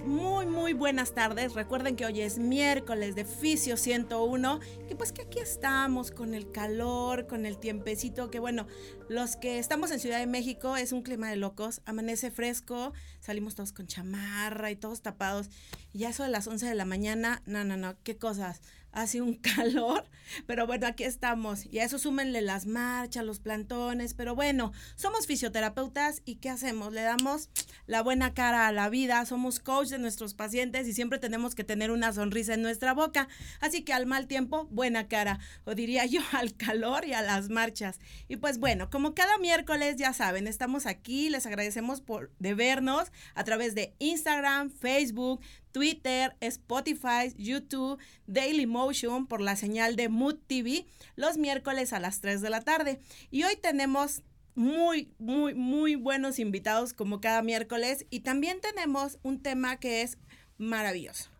Muy, muy buenas tardes. Recuerden que hoy es miércoles de Fisio 101, que pues que aquí estamos con el calor, con el tiempecito, que bueno, los que estamos en Ciudad de México es un clima de locos, amanece fresco, salimos todos con chamarra y todos tapados, y ya eso de las 11 de la mañana, no, no, no, qué cosas hace un calor, pero bueno, aquí estamos. Y a eso súmenle las marchas, los plantones, pero bueno, somos fisioterapeutas y ¿qué hacemos? Le damos la buena cara a la vida, somos coach de nuestros pacientes y siempre tenemos que tener una sonrisa en nuestra boca. Así que al mal tiempo, buena cara, o diría yo al calor y a las marchas. Y pues bueno, como cada miércoles, ya saben, estamos aquí, les agradecemos por de vernos a través de Instagram, Facebook, Twitter, Spotify, YouTube, Daily Motion por la señal de Mood TV los miércoles a las 3 de la tarde. Y hoy tenemos muy, muy, muy buenos invitados como cada miércoles y también tenemos un tema que es maravilloso.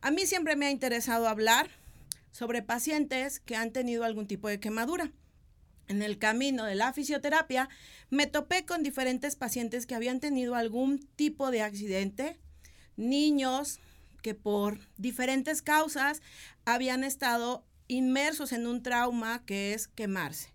A mí siempre me ha interesado hablar sobre pacientes que han tenido algún tipo de quemadura. En el camino de la fisioterapia me topé con diferentes pacientes que habían tenido algún tipo de accidente, niños que por diferentes causas habían estado inmersos en un trauma que es quemarse.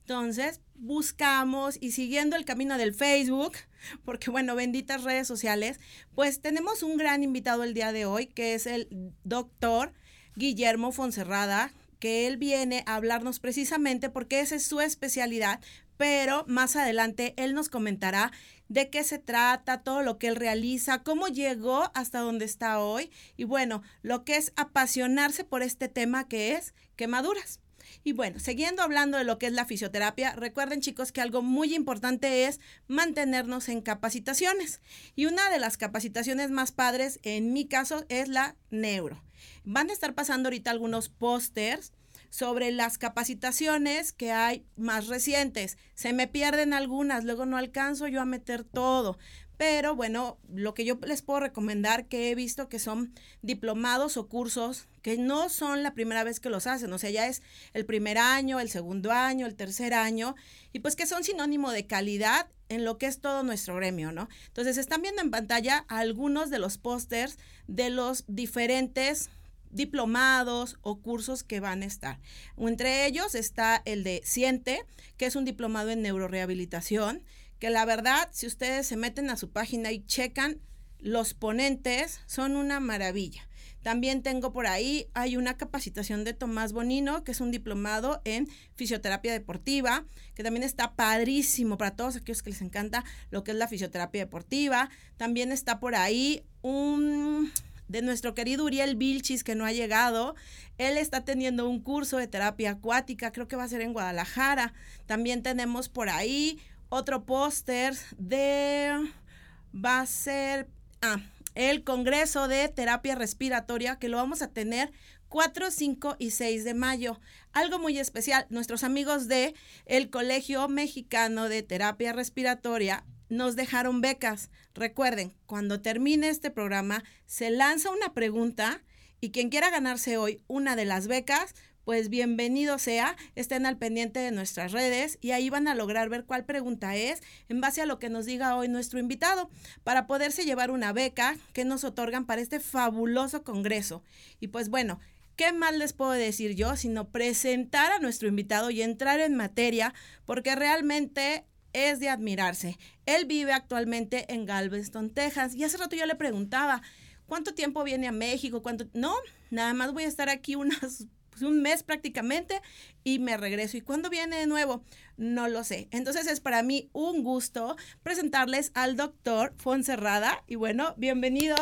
Entonces, buscamos y siguiendo el camino del Facebook, porque bueno, benditas redes sociales, pues tenemos un gran invitado el día de hoy, que es el doctor Guillermo Fonserrada, que él viene a hablarnos precisamente porque esa es su especialidad, pero más adelante él nos comentará de qué se trata, todo lo que él realiza, cómo llegó hasta donde está hoy y bueno, lo que es apasionarse por este tema que es quemaduras. Y bueno, siguiendo hablando de lo que es la fisioterapia, recuerden chicos que algo muy importante es mantenernos en capacitaciones. Y una de las capacitaciones más padres, en mi caso, es la neuro. Van a estar pasando ahorita algunos pósters sobre las capacitaciones que hay más recientes. Se me pierden algunas, luego no alcanzo yo a meter todo. Pero bueno, lo que yo les puedo recomendar que he visto que son diplomados o cursos que no son la primera vez que los hacen, o sea, ya es el primer año, el segundo año, el tercer año, y pues que son sinónimo de calidad en lo que es todo nuestro gremio, ¿no? Entonces, están viendo en pantalla algunos de los pósters de los diferentes diplomados o cursos que van a estar. Entre ellos está el de Siente, que es un diplomado en neurorehabilitación, que la verdad, si ustedes se meten a su página y checan, los ponentes son una maravilla. También tengo por ahí, hay una capacitación de Tomás Bonino, que es un diplomado en fisioterapia deportiva, que también está padrísimo para todos aquellos que les encanta lo que es la fisioterapia deportiva. También está por ahí un de nuestro querido Uriel Vilchis, que no ha llegado. Él está teniendo un curso de terapia acuática, creo que va a ser en Guadalajara. También tenemos por ahí otro póster de... va a ser... Ah, el Congreso de Terapia Respiratoria, que lo vamos a tener 4, 5 y 6 de mayo. Algo muy especial, nuestros amigos de el Colegio Mexicano de Terapia Respiratoria nos dejaron becas. Recuerden, cuando termine este programa, se lanza una pregunta y quien quiera ganarse hoy una de las becas, pues bienvenido sea, estén al pendiente de nuestras redes y ahí van a lograr ver cuál pregunta es en base a lo que nos diga hoy nuestro invitado para poderse llevar una beca que nos otorgan para este fabuloso congreso. Y pues bueno, ¿qué más les puedo decir yo sino presentar a nuestro invitado y entrar en materia porque realmente es de admirarse. Él vive actualmente en Galveston, Texas. Y hace rato yo le preguntaba, ¿cuánto tiempo viene a México? ¿Cuánto? No, nada más voy a estar aquí unas, pues, un mes prácticamente y me regreso. ¿Y cuándo viene de nuevo? No lo sé. Entonces es para mí un gusto presentarles al doctor Fonserrada. Y bueno, bienvenido.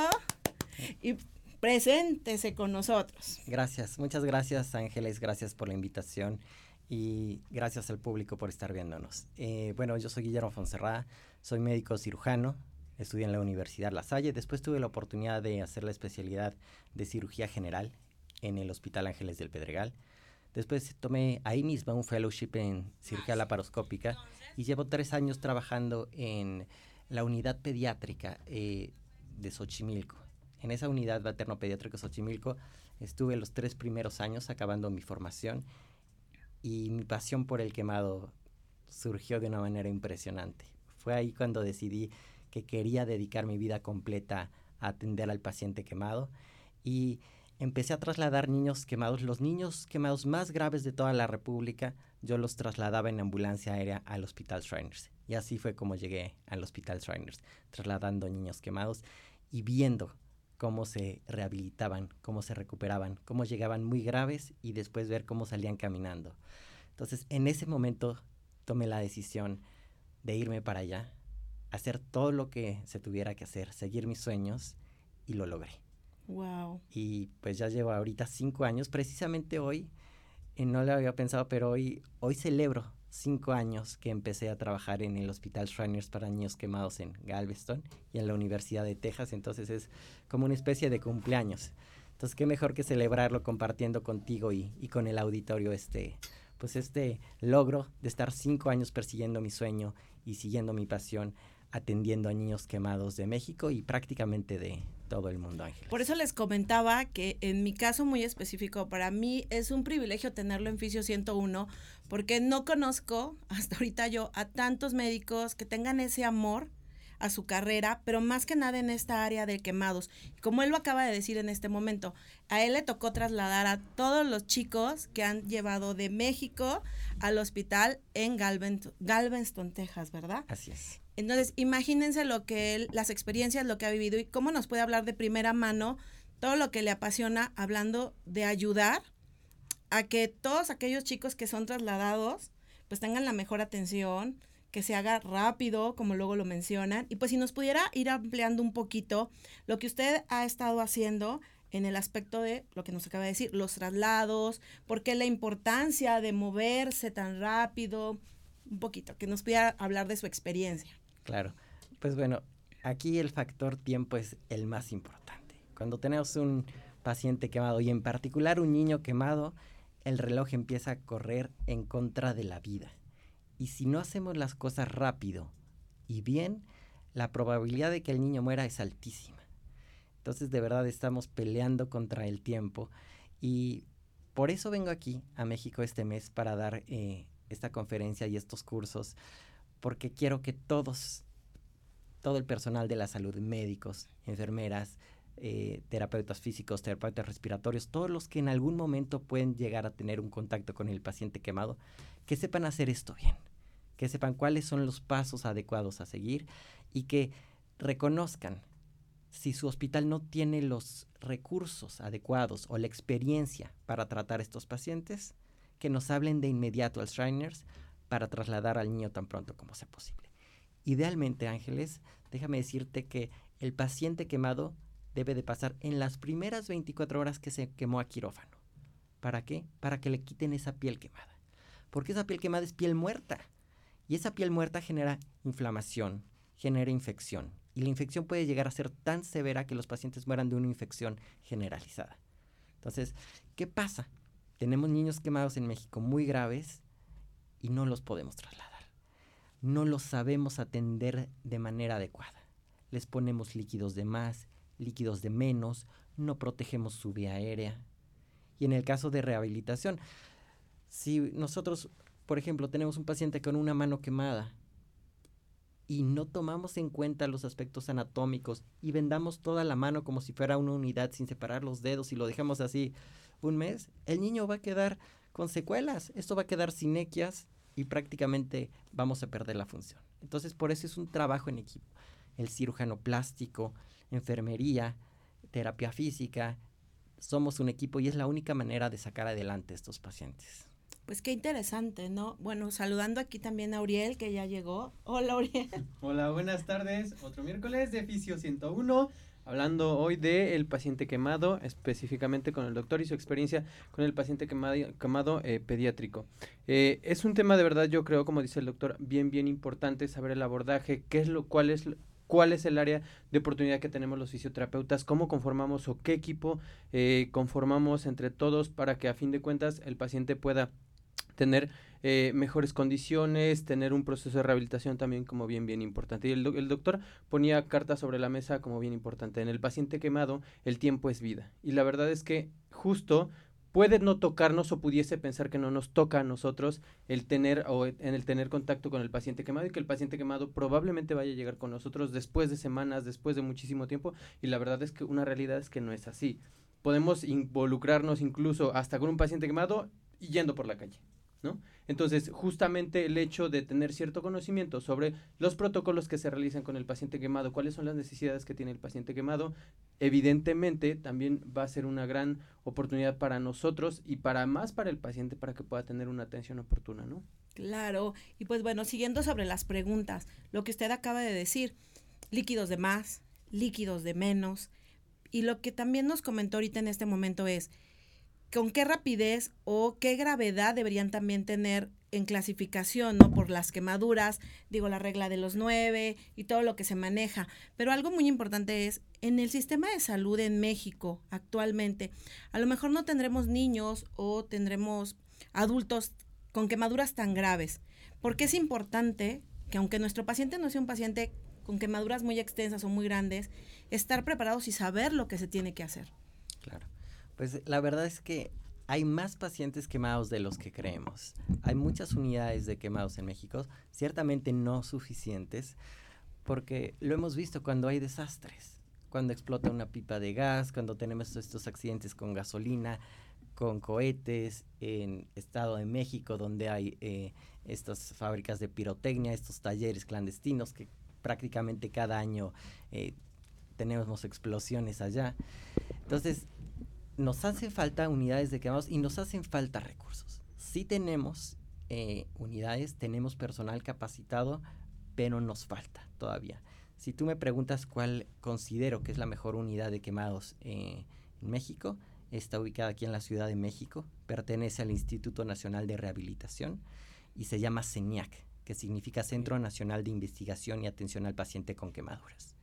Y preséntese con nosotros. Gracias, muchas gracias Ángeles, gracias por la invitación y gracias al público por estar viéndonos. Eh, bueno, yo soy Guillermo Fonserrada, soy médico cirujano, estudié en la Universidad La Salle, después tuve la oportunidad de hacer la especialidad de cirugía general en el Hospital Ángeles del Pedregal. Después tomé ahí mismo un fellowship en cirugía laparoscópica y llevo tres años trabajando en la unidad pediátrica eh, de Xochimilco. En esa unidad materno-pediátrica Xochimilco estuve los tres primeros años acabando mi formación y mi pasión por el quemado surgió de una manera impresionante. Fue ahí cuando decidí que quería dedicar mi vida completa a atender al paciente quemado y empecé a trasladar niños quemados, los niños quemados más graves de toda la República, yo los trasladaba en ambulancia aérea al Hospital Shriners. Y así fue como llegué al Hospital Shriners, trasladando niños quemados y viendo cómo se rehabilitaban, cómo se recuperaban, cómo llegaban muy graves y después ver cómo salían caminando. Entonces, en ese momento tomé la decisión de irme para allá, hacer todo lo que se tuviera que hacer, seguir mis sueños y lo logré. Wow. Y pues ya llevo ahorita cinco años, precisamente hoy, y no lo había pensado, pero hoy, hoy celebro cinco años que empecé a trabajar en el Hospital Shriners para Niños Quemados en Galveston y en la Universidad de Texas, entonces es como una especie de cumpleaños. Entonces, qué mejor que celebrarlo compartiendo contigo y, y con el auditorio este, pues este logro de estar cinco años persiguiendo mi sueño y siguiendo mi pasión, atendiendo a niños quemados de México y prácticamente de todo el mundo, Ángel. Por eso les comentaba que en mi caso muy específico, para mí es un privilegio tenerlo en Fisio 101, porque no conozco hasta ahorita yo a tantos médicos que tengan ese amor a su carrera, pero más que nada en esta área de quemados. Como él lo acaba de decir en este momento, a él le tocó trasladar a todos los chicos que han llevado de México al hospital en Galveston, Texas, ¿verdad? Así es. Entonces, imagínense lo que él, las experiencias, lo que ha vivido y cómo nos puede hablar de primera mano todo lo que le apasiona hablando de ayudar a que todos aquellos chicos que son trasladados pues tengan la mejor atención, que se haga rápido, como luego lo mencionan. Y pues si nos pudiera ir ampliando un poquito lo que usted ha estado haciendo en el aspecto de lo que nos acaba de decir, los traslados, por qué la importancia de moverse tan rápido, un poquito, que nos pudiera hablar de su experiencia. Claro, pues bueno, aquí el factor tiempo es el más importante. Cuando tenemos un paciente quemado y en particular un niño quemado, el reloj empieza a correr en contra de la vida. Y si no hacemos las cosas rápido y bien, la probabilidad de que el niño muera es altísima. Entonces de verdad estamos peleando contra el tiempo y por eso vengo aquí a México este mes para dar eh, esta conferencia y estos cursos, porque quiero que todos, todo el personal de la salud, médicos, enfermeras, eh, terapeutas físicos, terapeutas respiratorios, todos los que en algún momento pueden llegar a tener un contacto con el paciente quemado, que sepan hacer esto bien que sepan cuáles son los pasos adecuados a seguir y que reconozcan si su hospital no tiene los recursos adecuados o la experiencia para tratar estos pacientes, que nos hablen de inmediato al Shriners para trasladar al niño tan pronto como sea posible. Idealmente, Ángeles, déjame decirte que el paciente quemado debe de pasar en las primeras 24 horas que se quemó a quirófano. ¿Para qué? Para que le quiten esa piel quemada. Porque esa piel quemada es piel muerta. Y esa piel muerta genera inflamación, genera infección. Y la infección puede llegar a ser tan severa que los pacientes mueran de una infección generalizada. Entonces, ¿qué pasa? Tenemos niños quemados en México muy graves y no los podemos trasladar. No los sabemos atender de manera adecuada. Les ponemos líquidos de más, líquidos de menos, no protegemos su vía aérea. Y en el caso de rehabilitación, si nosotros por ejemplo, tenemos un paciente con una mano quemada y no tomamos en cuenta los aspectos anatómicos y vendamos toda la mano como si fuera una unidad sin separar los dedos y lo dejamos así un mes, el niño va a quedar con secuelas, esto va a quedar sin equias y prácticamente vamos a perder la función. Entonces, por eso es un trabajo en equipo. El cirujano plástico, enfermería, terapia física, somos un equipo y es la única manera de sacar adelante a estos pacientes. Pues qué interesante, ¿no? Bueno, saludando aquí también a Uriel, que ya llegó. Hola, Uriel. Hola, buenas tardes. Otro miércoles de Fisio 101. Hablando hoy del paciente quemado, específicamente con el doctor y su experiencia con el paciente quemado, quemado eh, pediátrico. Eh, es un tema de verdad, yo creo, como dice el doctor, bien, bien importante saber el abordaje, qué es lo, cuál es cuál es el área de oportunidad que tenemos los fisioterapeutas, cómo conformamos o qué equipo eh, conformamos entre todos para que a fin de cuentas el paciente pueda tener eh, mejores condiciones, tener un proceso de rehabilitación también como bien, bien importante. Y el, el, doctor ponía cartas sobre la mesa como bien importante. En el paciente quemado, el tiempo es vida. Y la verdad es que justo puede no tocarnos o pudiese pensar que no nos toca a nosotros el tener o en el tener contacto con el paciente quemado y que el paciente quemado probablemente vaya a llegar con nosotros después de semanas, después de muchísimo tiempo y la verdad es que una realidad es que no es así. Podemos involucrarnos incluso hasta con un paciente quemado yendo por la calle, ¿no? Entonces, justamente el hecho de tener cierto conocimiento sobre los protocolos que se realizan con el paciente quemado, cuáles son las necesidades que tiene el paciente quemado, evidentemente también va a ser una gran oportunidad para nosotros y para más para el paciente para que pueda tener una atención oportuna, ¿no? Claro, y pues bueno, siguiendo sobre las preguntas, lo que usted acaba de decir, líquidos de más, líquidos de menos, y lo que también nos comentó ahorita en este momento es, con qué rapidez o qué gravedad deberían también tener en clasificación, ¿no? Por las quemaduras, digo, la regla de los nueve y todo lo que se maneja. Pero algo muy importante es, en el sistema de salud en México actualmente, a lo mejor no tendremos niños o tendremos adultos con quemaduras tan graves. Porque es importante que aunque nuestro paciente no sea un paciente con quemaduras muy extensas o muy grandes, estar preparados y saber lo que se tiene que hacer. Claro. Pues la verdad es que hay más pacientes quemados de los que creemos. Hay muchas unidades de quemados en México, ciertamente no suficientes, porque lo hemos visto cuando hay desastres, cuando explota una pipa de gas, cuando tenemos estos accidentes con gasolina, con cohetes, en Estado de México, donde hay eh, estas fábricas de pirotecnia, estos talleres clandestinos que prácticamente cada año eh, tenemos explosiones allá. Entonces, nos hacen falta unidades de quemados y nos hacen falta recursos. Sí tenemos eh, unidades, tenemos personal capacitado, pero nos falta todavía. Si tú me preguntas cuál considero que es la mejor unidad de quemados eh, en México, está ubicada aquí en la Ciudad de México, pertenece al Instituto Nacional de Rehabilitación y se llama CENIAC, que significa Centro Nacional de Investigación y Atención al Paciente con Quemaduras.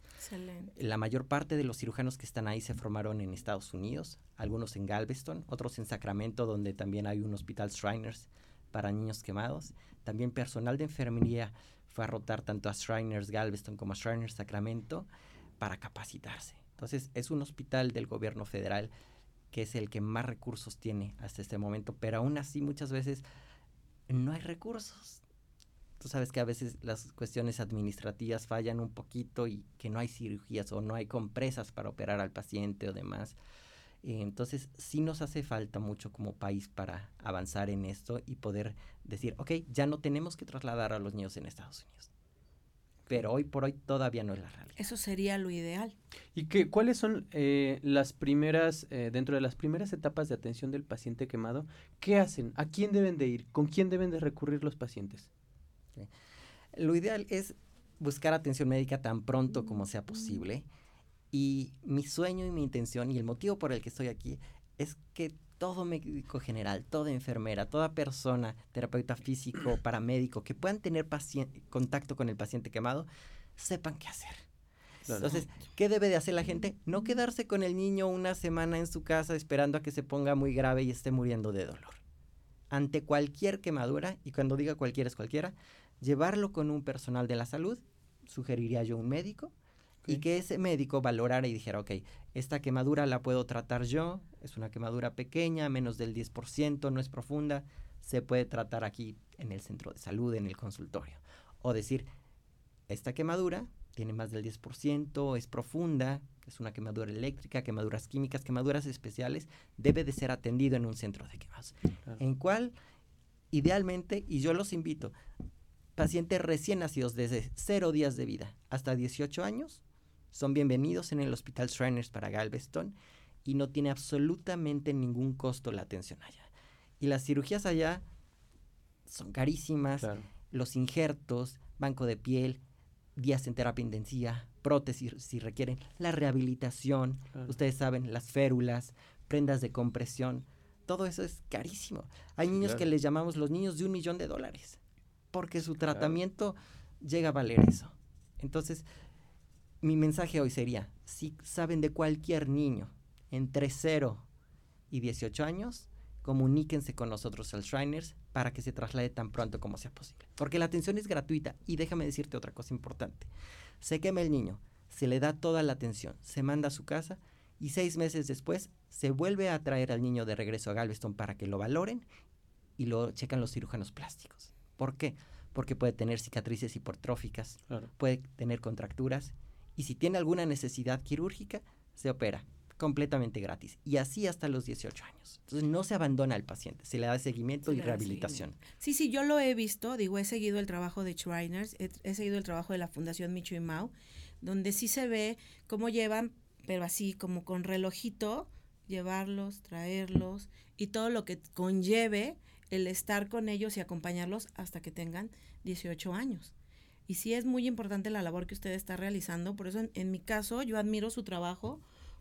La mayor parte de los cirujanos que están ahí se formaron en Estados Unidos, algunos en Galveston, otros en Sacramento, donde también hay un hospital Shriners para niños quemados. También personal de enfermería fue a rotar tanto a Shriners Galveston como a Shriners Sacramento para capacitarse. Entonces es un hospital del gobierno federal que es el que más recursos tiene hasta este momento, pero aún así muchas veces no hay recursos tú sabes que a veces las cuestiones administrativas fallan un poquito y que no hay cirugías o no hay compresas para operar al paciente o demás. Eh, entonces sí nos hace falta mucho como país para avanzar en esto y poder decir, ok, ya no tenemos que trasladar a los niños en Estados Unidos. Pero hoy por hoy todavía no es la realidad. Eso sería lo ideal. ¿Y qué, cuáles son eh, las primeras, eh, dentro de las primeras etapas de atención del paciente quemado, qué hacen? ¿A quién deben de ir? ¿Con quién deben de recurrir los pacientes? Lo ideal es buscar atención médica tan pronto como sea posible. Y mi sueño y mi intención y el motivo por el que estoy aquí es que todo médico general, toda enfermera, toda persona, terapeuta físico, paramédico, que puedan tener contacto con el paciente quemado, sepan qué hacer. Entonces, ¿qué debe de hacer la gente? No quedarse con el niño una semana en su casa esperando a que se ponga muy grave y esté muriendo de dolor. Ante cualquier quemadura, y cuando diga cualquiera es cualquiera, llevarlo con un personal de la salud, sugeriría yo un médico, y que ese médico valorara y dijera, ok, esta quemadura la puedo tratar yo, es una quemadura pequeña, menos del 10%, no es profunda, se puede tratar aquí en el centro de salud, en el consultorio. O decir, esta quemadura tiene más del 10%, es profunda, es una quemadura eléctrica, quemaduras químicas, quemaduras especiales, debe de ser atendido en un centro de quemados. En cual, idealmente, y yo los invito, pacientes recién nacidos desde 0 días de vida hasta 18 años son bienvenidos en el Hospital Shriners para Galveston y no tiene absolutamente ningún costo la atención allá. Y las cirugías allá son carísimas, los injertos, banco de piel, días en terapia intensiva, prótesis si requieren, la rehabilitación, ustedes saben, las férulas, prendas de compresión, todo eso es carísimo. Hay niños que les llamamos los niños de un millón de dólares porque su tratamiento llega a valer eso. Entonces, mi mensaje hoy sería, si saben de cualquier niño entre 0 y 18 años, comuníquense con nosotros al Shriners para que se traslade tan pronto como sea posible. Porque la atención es gratuita y déjame decirte otra cosa importante. Se quema el niño, se le da toda la atención, se manda a su casa y seis meses después se vuelve a traer al niño de regreso a Galveston para que lo valoren y lo checan los cirujanos plásticos. ¿Por qué? Porque puede tener cicatrices hipertróficas, puede tener contracturas y si tiene alguna necesidad quirúrgica, se opera completamente gratis. Y así hasta los 18 años. Entonces no se abandona al paciente, se le da seguimiento y rehabilitación. Sí, sí, yo lo he visto, digo, he seguido el trabajo de Shriners, he, seguido el trabajo de la Fundación Micho y Mau, donde sí se ve cómo llevan, pero así como con relojito, llevarlos, traerlos y todo lo que conlleve el estar con ellos y acompañarlos hasta que tengan 18 años. Y sí es muy importante la labor que usted está realizando, por eso en mi caso yo admiro su trabajo,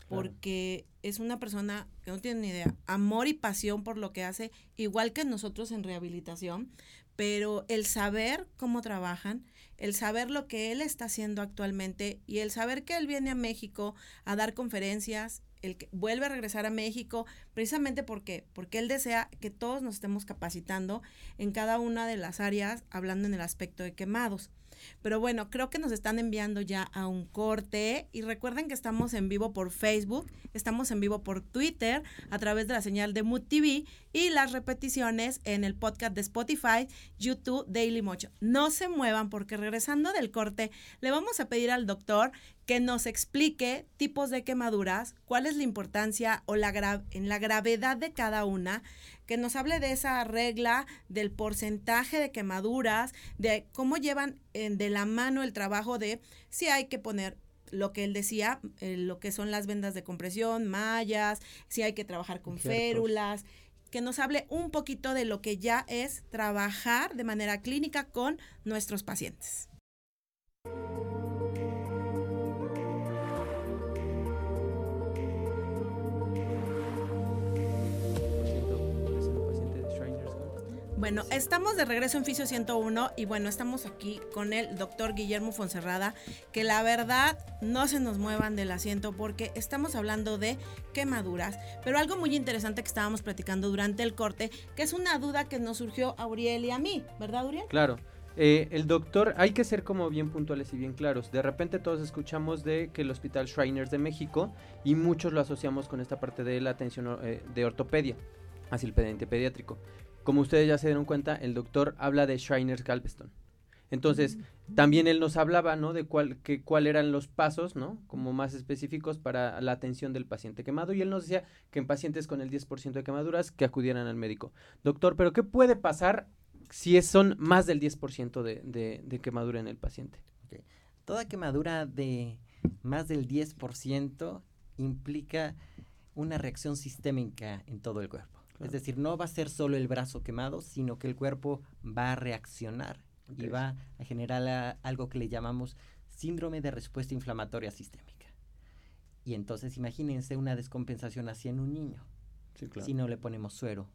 porque es una persona que no tiene ni idea, amor y pasión por lo que hace, igual que nosotros en rehabilitación, pero el saber cómo trabajan, el saber lo que él está haciendo actualmente y el saber que él viene a México a dar conferencias, el que vuelve a regresar a México, precisamente porque, porque él desea que todos nos estemos capacitando en cada una de las áreas, hablando en el aspecto de quemados. Pero bueno, creo que nos están enviando ya a un corte y recuerden que estamos en vivo por Facebook, estamos en vivo por Twitter a través de la señal de Mood TV y las repeticiones en el podcast de Spotify, YouTube, Daily Mocho. No se muevan porque regresando del corte le vamos a pedir al doctor que nos explique tipos de quemaduras, cuál es la importancia o la en la gravedad de cada una, que nos hable de esa regla, del porcentaje de quemaduras, de cómo llevan de la mano el trabajo de si hay que poner lo que él decía, eh, lo que son las vendas de compresión, mallas, si hay que trabajar con férulas, que nos hable un poquito de lo que ya es trabajar de manera clínica con nuestros pacientes. Bueno, estamos de regreso en Fisio 101 y bueno, estamos aquí con el doctor Guillermo Fonserrada, que la verdad no se nos muevan del asiento porque estamos hablando de quemaduras, pero algo muy interesante que estábamos platicando durante el corte, que es una duda que nos surgió a Uriel y a mí, ¿verdad Uriel? Claro. Eh, el doctor, hay que ser como bien puntuales y bien claros. De repente todos escuchamos de que el Hospital Shriners de México y muchos lo asociamos con esta parte de la atención eh, de ortopedia, así el pendiente pediátrico. Como ustedes ya se dieron cuenta, el doctor habla de Shriners Galveston. Entonces, también él nos hablaba, ¿no? De cuál, que, cuál eran los pasos, ¿no? Como más específicos para la atención del paciente quemado. Y él nos decía que en pacientes con el 10% de quemaduras, que acudieran al médico. Doctor, ¿pero qué puede pasar si son más del 10% de, de, quemadura en el paciente? Toda quemadura de más del 10% implica una reacción sistémica en todo el cuerpo. Es decir, no va a ser solo el brazo quemado, sino que el cuerpo va a reaccionar y va a generar algo que le llamamos síndrome de respuesta inflamatoria sistémica. Y entonces imagínense una descompensación así en un niño. Si no le ponemos suero,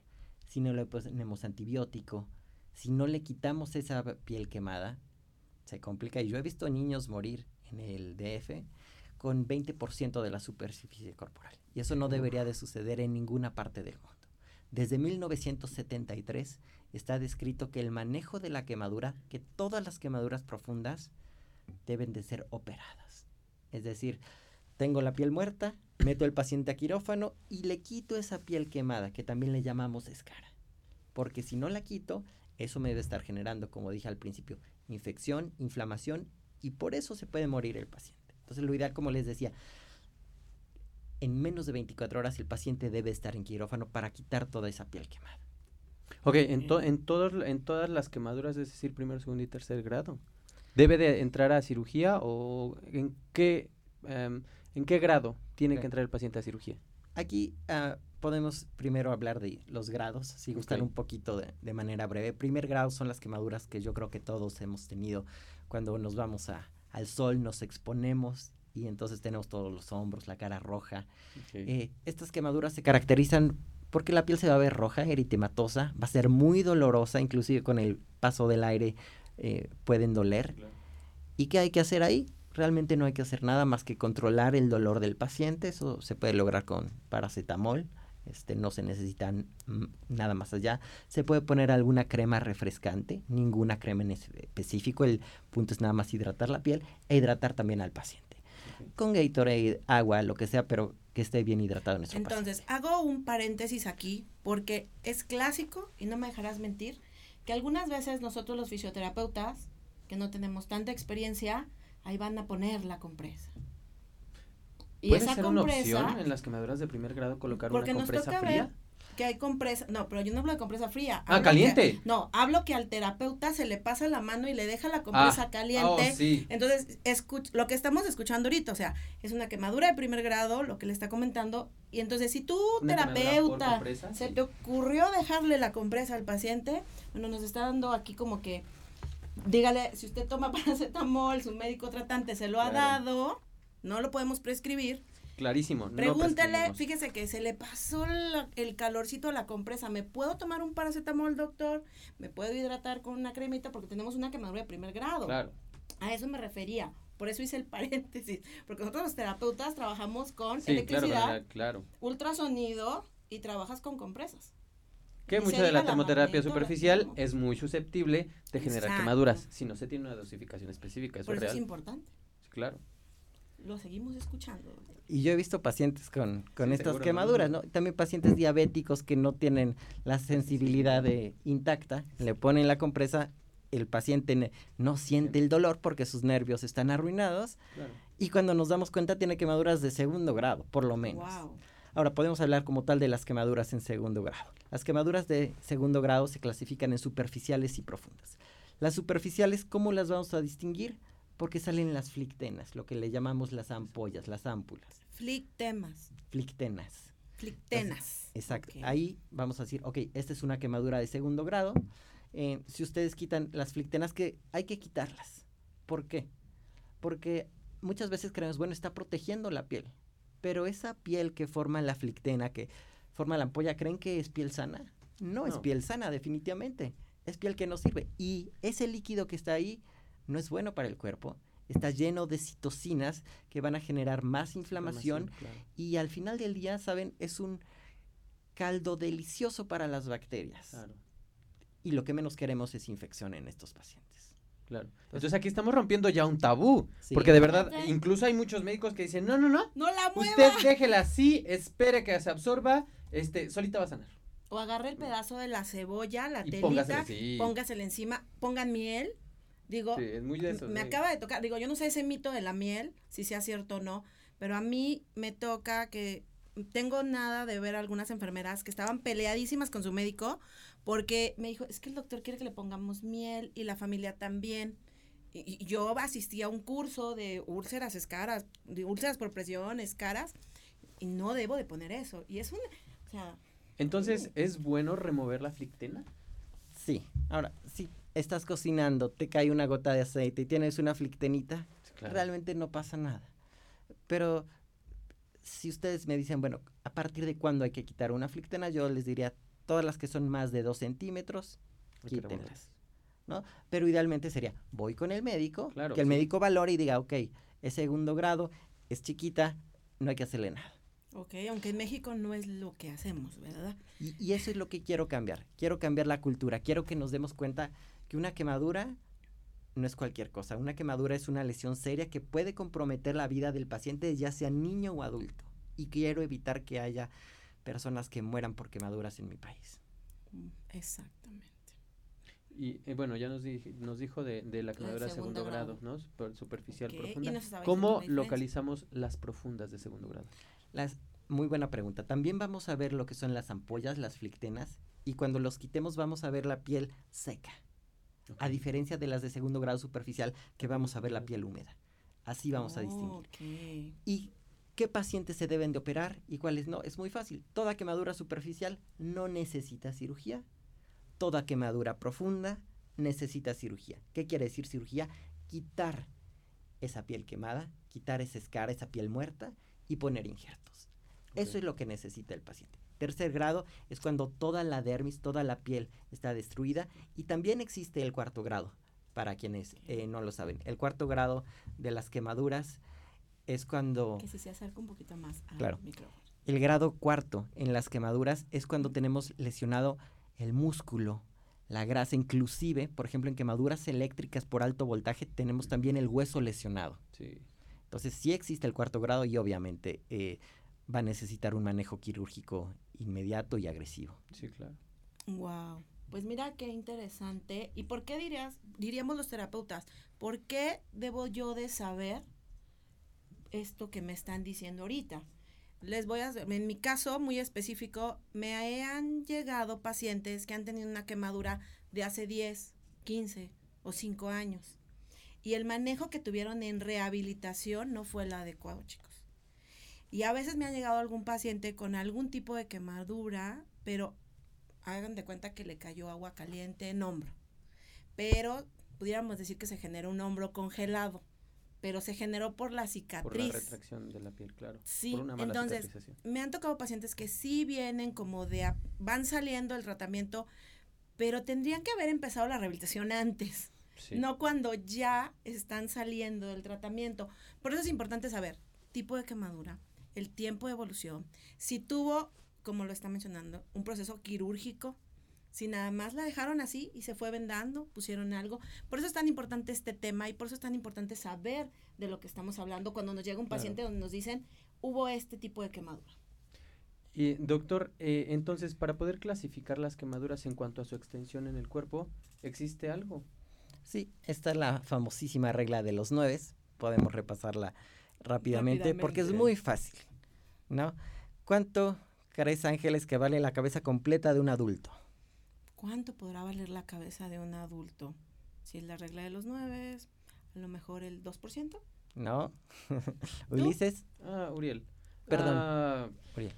si no le ponemos antibiótico, si no le quitamos esa piel quemada, se complica. Y yo he visto niños morir en el DF con 20% de la superficie corporal. Y eso no debería de suceder en ninguna parte del mundo. Desde 1973 está descrito que el manejo de la quemadura, que todas las quemaduras profundas deben de ser operadas. Es decir, tengo la piel muerta, meto al paciente a quirófano y le quito esa piel quemada, que también le llamamos escara. Porque si no la quito, eso me debe estar generando, como dije al principio, infección, inflamación y por eso se puede morir el paciente. Entonces lo ideal, como les decía, en menos de 24 horas el paciente debe estar en quirófano para quitar toda esa piel quemada. Ok, en, en, todos, en todas las quemaduras, es decir, primero, segundo y tercer grado, ¿debe de entrar a cirugía o en qué, em, en qué grado tiene que entrar el paciente a cirugía? Aquí ah, podemos primero hablar de los grados, si gustan un poquito de, de, manera breve. Primer grado son las quemaduras que yo creo que todos hemos tenido cuando nos vamos a, al sol, nos exponemos y entonces tenemos todos los hombros, la cara roja. Eh, estas quemaduras se caracterizan porque la piel se va a ver roja, eritematosa, va a ser muy dolorosa, inclusive con el paso del aire eh, pueden doler. ¿Y qué hay que hacer ahí? Realmente no hay que hacer nada más que controlar el dolor del paciente, eso se puede lograr con paracetamol, este, no se necesita nada más allá. Se puede poner alguna crema refrescante, ninguna crema en específico, el punto es nada más hidratar la piel e hidratar también al paciente con Gatorade, agua, lo que sea, pero que esté bien hidratado nuestro Entonces, hago un paréntesis aquí porque es clásico, y no me dejarás mentir, que algunas veces nosotros los fisioterapeutas, que no tenemos tanta experiencia, ahí van a poner la compresa. Y ¿Puede esa ser compresa, una opción en las quemaduras de primer grado colocar una compresa fría? Que hay compresa, no, pero yo no hablo de compresa fría. Ah, caliente. no, hablo que al terapeuta se le pasa la mano y le deja la compresa ah, caliente. Oh, sí. Entonces, escuch lo que estamos escuchando ahorita, o sea, es una quemadura de primer grado, lo que le está comentando, y entonces si tú, terapeuta, se te ocurrió dejarle la compresa al paciente, bueno, nos está dando aquí como que, dígale, si usted toma paracetamol, su médico tratante se lo ha dado, no lo podemos prescribir, Clarísimo. Pregúntale, fíjese que se le pasó el calorcito a la compresa. ¿Me puedo tomar un paracetamol, doctor? ¿Me puedo hidratar con una cremita? Porque tenemos una quemadura de primer grado. Claro. A eso me refería. Por eso hice el paréntesis. Porque nosotros los terapeutas trabajamos con electricidad, claro, ultrasonido y trabajas con compresas. Que mucha de la termoterapia superficial es muy susceptible de generar quemaduras si no se tiene una dosificación específica. Eso Por eso es importante. Claro lo seguimos escuchando. Y yo he visto pacientes con, con estas quemaduras, ¿no? También pacientes diabéticos que no tienen la sensibilidad de, intacta, le ponen la compresa, el paciente no siente el dolor porque sus nervios están arruinados. Y cuando nos damos cuenta tiene quemaduras de segundo grado, por lo menos. Ahora podemos hablar como tal de las quemaduras en segundo grado. Las quemaduras de segundo grado se clasifican en superficiales y profundas. Las superficiales, ¿cómo las vamos a distinguir? Porque salen las flictenas, lo que le llamamos las ampollas, las ámpulas. Flictemas. Flictenas. Flictenas. exacto. Ahí vamos a decir, ok, esta es una quemadura de segundo grado. Eh, si ustedes quitan las flictenas, que hay que quitarlas. ¿Por qué? Porque muchas veces creemos, bueno, está protegiendo la piel, pero esa piel que forma la flictena, que forma la ampolla, ¿creen que es piel sana? No, no, es piel sana, definitivamente. Es piel que no sirve. Y ese líquido que está ahí no es bueno para el cuerpo. Está lleno de citocinas que van a generar más inflamación, y al final del día, ¿saben? Es un caldo delicioso para las bacterias. Y lo que menos queremos es infección en estos pacientes. Claro. Entonces aquí estamos rompiendo ya un tabú. Porque de verdad, incluso hay muchos médicos que dicen, no, no, no. No la mueva. Usted déjela así, espere que se absorba, este, solita va a sanar. O agarre el pedazo de la cebolla, la telita, póngasela encima, pongan miel Digo, me acaba de tocar, digo, yo no sé ese mito de la miel, si sea cierto o no, pero a mí me toca que tengo nada de ver algunas enfermeras que estaban peleadísimas con su médico porque me dijo, es que el doctor quiere que le pongamos miel y la familia también. Y, yo asistí a un curso de úlceras escaras, de úlceras por presión, escaras, y no debo de poner eso. Y es un, o sea... Entonces, ¿es bueno remover la flictena? Sí. Ahora, sí, estás cocinando, te cae una gota de aceite y tienes una flictenita, realmente no pasa nada. Pero si ustedes me dicen, bueno, ¿a partir de cuándo hay que quitar una flictena? Yo les diría, todas las que son más de dos centímetros, quítenlas. ¿no? Pero idealmente sería, voy con el médico, que el médico valore y diga, ok, es segundo grado, es chiquita, no hay que hacerle nada. Ok, aunque en México no es lo que hacemos, ¿verdad? Y, y, eso es lo que quiero cambiar. Quiero cambiar la cultura. Quiero que nos demos cuenta que una quemadura no es cualquier cosa. Una quemadura es una lesión seria que puede comprometer la vida del paciente, ya sea niño o adulto. Y quiero evitar que haya personas que mueran por quemaduras en mi país. Mm, exactamente. Y eh, bueno, ya nos, nos dijo de, la quemadura de segundo, grado, ¿no? superficial profunda. ¿Cómo localizamos las profundas de segundo grado? Las, muy buena pregunta. También vamos a ver lo que son las ampollas, las flictenas, y cuando los quitemos vamos a ver la piel seca a diferencia de las de segundo grado superficial, que vamos a ver la piel húmeda. Así vamos a distinguir. ¿Y qué pacientes se deben de operar y cuáles no? Es muy fácil. Toda quemadura superficial no necesita cirugía. Toda quemadura profunda necesita cirugía. ¿Qué quiere decir cirugía? Quitar esa piel quemada, quitar esa escara, esa piel muerta y poner injertos. Eso es lo que necesita el paciente. Tercer grado es cuando toda la dermis, toda la piel está destruida y también existe el cuarto grado, para quienes eh, no lo saben. El cuarto grado de las quemaduras es cuando... Que se acerca un poquito más al claro, micrófono. El grado cuarto en las quemaduras es cuando tenemos lesionado el músculo, la grasa, inclusive, por ejemplo, en quemaduras eléctricas por alto voltaje tenemos también el hueso lesionado. Sí. Entonces sí existe el cuarto grado y obviamente eh, va a necesitar un manejo quirúrgico inmediato y agresivo. Sí, claro. Wow. Pues mira qué interesante. ¿Y por qué dirías, diríamos los terapeutas, por qué debo yo de saber esto que me están diciendo ahorita? Les voy a, en mi caso muy específico, me han llegado pacientes que han tenido una quemadura de hace 10, 15 o 5 años. Y el manejo que tuvieron en rehabilitación no fue el adecuado, chicos. Y a veces me ha llegado algún paciente con algún tipo de quemadura, pero hagan de cuenta que le cayó agua caliente en hombro. Pero pudiéramos decir que se generó un hombro congelado, pero se generó por la cicatriz. Por la retracción de la piel, claro. Sí, entonces me han tocado pacientes que sí vienen como de, van saliendo el tratamiento, pero tendrían que haber empezado la rehabilitación antes. No cuando ya están saliendo del tratamiento. Por eso es importante saber tipo de quemadura, el tiempo de evolución, si tuvo como lo está mencionando, un proceso quirúrgico. Si nada más la dejaron así y se fue vendando, pusieron algo. Por eso es tan importante este tema y por eso es tan importante saber de lo que estamos hablando cuando nos llega un paciente donde nos dicen hubo este tipo de quemadura. Y doctor, eh, entonces para poder clasificar las quemaduras en cuanto a su extensión en el cuerpo, ¿existe algo? Sí, esta es la famosísima regla de los nueve. Podemos repasarla rápidamente, rápidamente. porque es muy fácil, ¿no? ¿Cuánto crees, Ángeles, que vale la cabeza completa de un adulto? ¿Cuánto podrá valer la cabeza de un adulto? Si es la regla de los nueve, a lo mejor el 2%. No. Ulises. Ah, Uriel. Perdón. Ah, Uriel.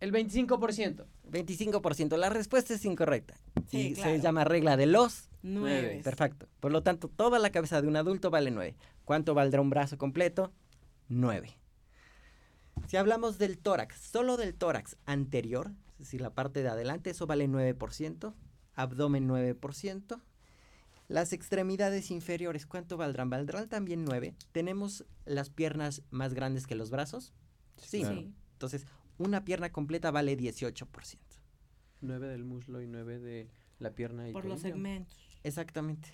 El 25%. 25%. La respuesta es incorrecta. Sí, Se llama regla de los nueve. Perfecto. Por lo tanto, toda la cabeza de un adulto vale 9. ¿Cuánto valdrá un brazo completo? 9. Si hablamos del tórax, solo del tórax anterior, es decir, la parte de adelante, eso vale 9%, abdomen 9%. Las extremidades inferiores, ¿cuánto valdrán? Valdrán también 9. ¿Tenemos las piernas más grandes que los brazos? Sí. Entonces, una pierna completa vale 18%. 9 del muslo y 9 de la pierna y Por los segmentos. Exactamente.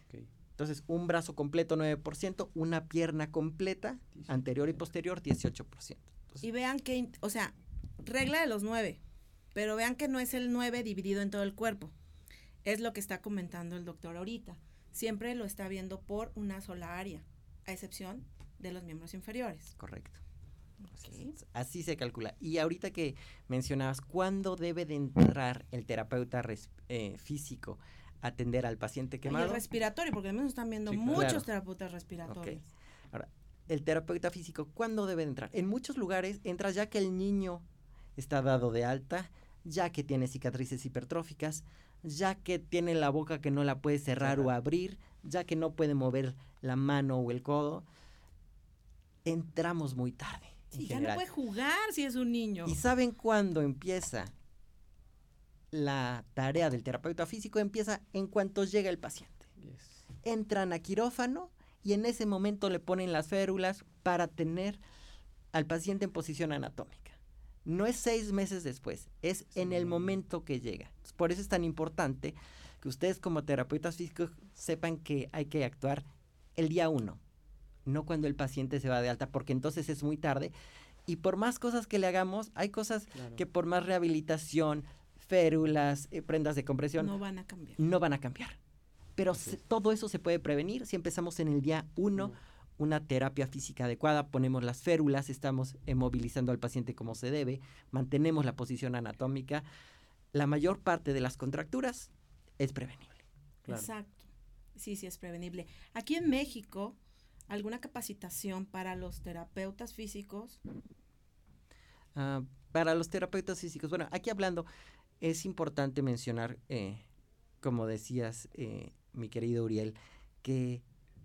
Entonces, un brazo completo 9%, una pierna completa, anterior y posterior 18%. Y vean que, o sea, regla de los nueve, pero vean que no es el nueve dividido en todo el cuerpo. Es lo que está comentando el doctor ahorita. Siempre lo está viendo por una sola área, a excepción de los miembros inferiores. Correcto. Así se calcula. Y ahorita que mencionabas, ¿cuándo debe de entrar el terapeuta eh, físico a atender al paciente quemado? el respiratorio, porque también están viendo muchos terapeutas respiratorios. Ahora, el terapeuta físico, ¿cuándo debe entrar? En muchos lugares entra ya que el niño está dado de alta, ya que tiene cicatrices hipertróficas, ya que tiene la boca que no la puede cerrar o abrir, ya que no puede mover la mano o el codo. Entramos muy tarde. Sí, ya no puede jugar si es un niño. ¿Y saben cuándo empieza la tarea del terapeuta físico? Empieza en cuanto llega el paciente. Entran a quirófano y en ese momento le ponen las férulas para tener al paciente en posición anatómica. No es seis meses después, es en el momento que llega. Por eso es tan importante que ustedes como terapeutas físicos sepan que hay que actuar el día uno, no cuando el paciente se va de alta, porque entonces es muy tarde. Y por más cosas que le hagamos, hay cosas que por más rehabilitación, férulas, eh, prendas de compresión, no van a cambiar. No van a cambiar. Pero todo eso se puede prevenir si empezamos en el día uno. Una terapia física adecuada, ponemos las férulas, estamos movilizando al paciente como se debe, mantenemos la posición anatómica. La mayor parte de las contracturas es prevenible. Exacto. Sí, sí, es prevenible. Aquí en México, ¿alguna capacitación para los terapeutas físicos? Ah, para los terapeutas físicos, bueno, aquí hablando, es importante mencionar, eh, como decías, eh, mi querido Uriel, que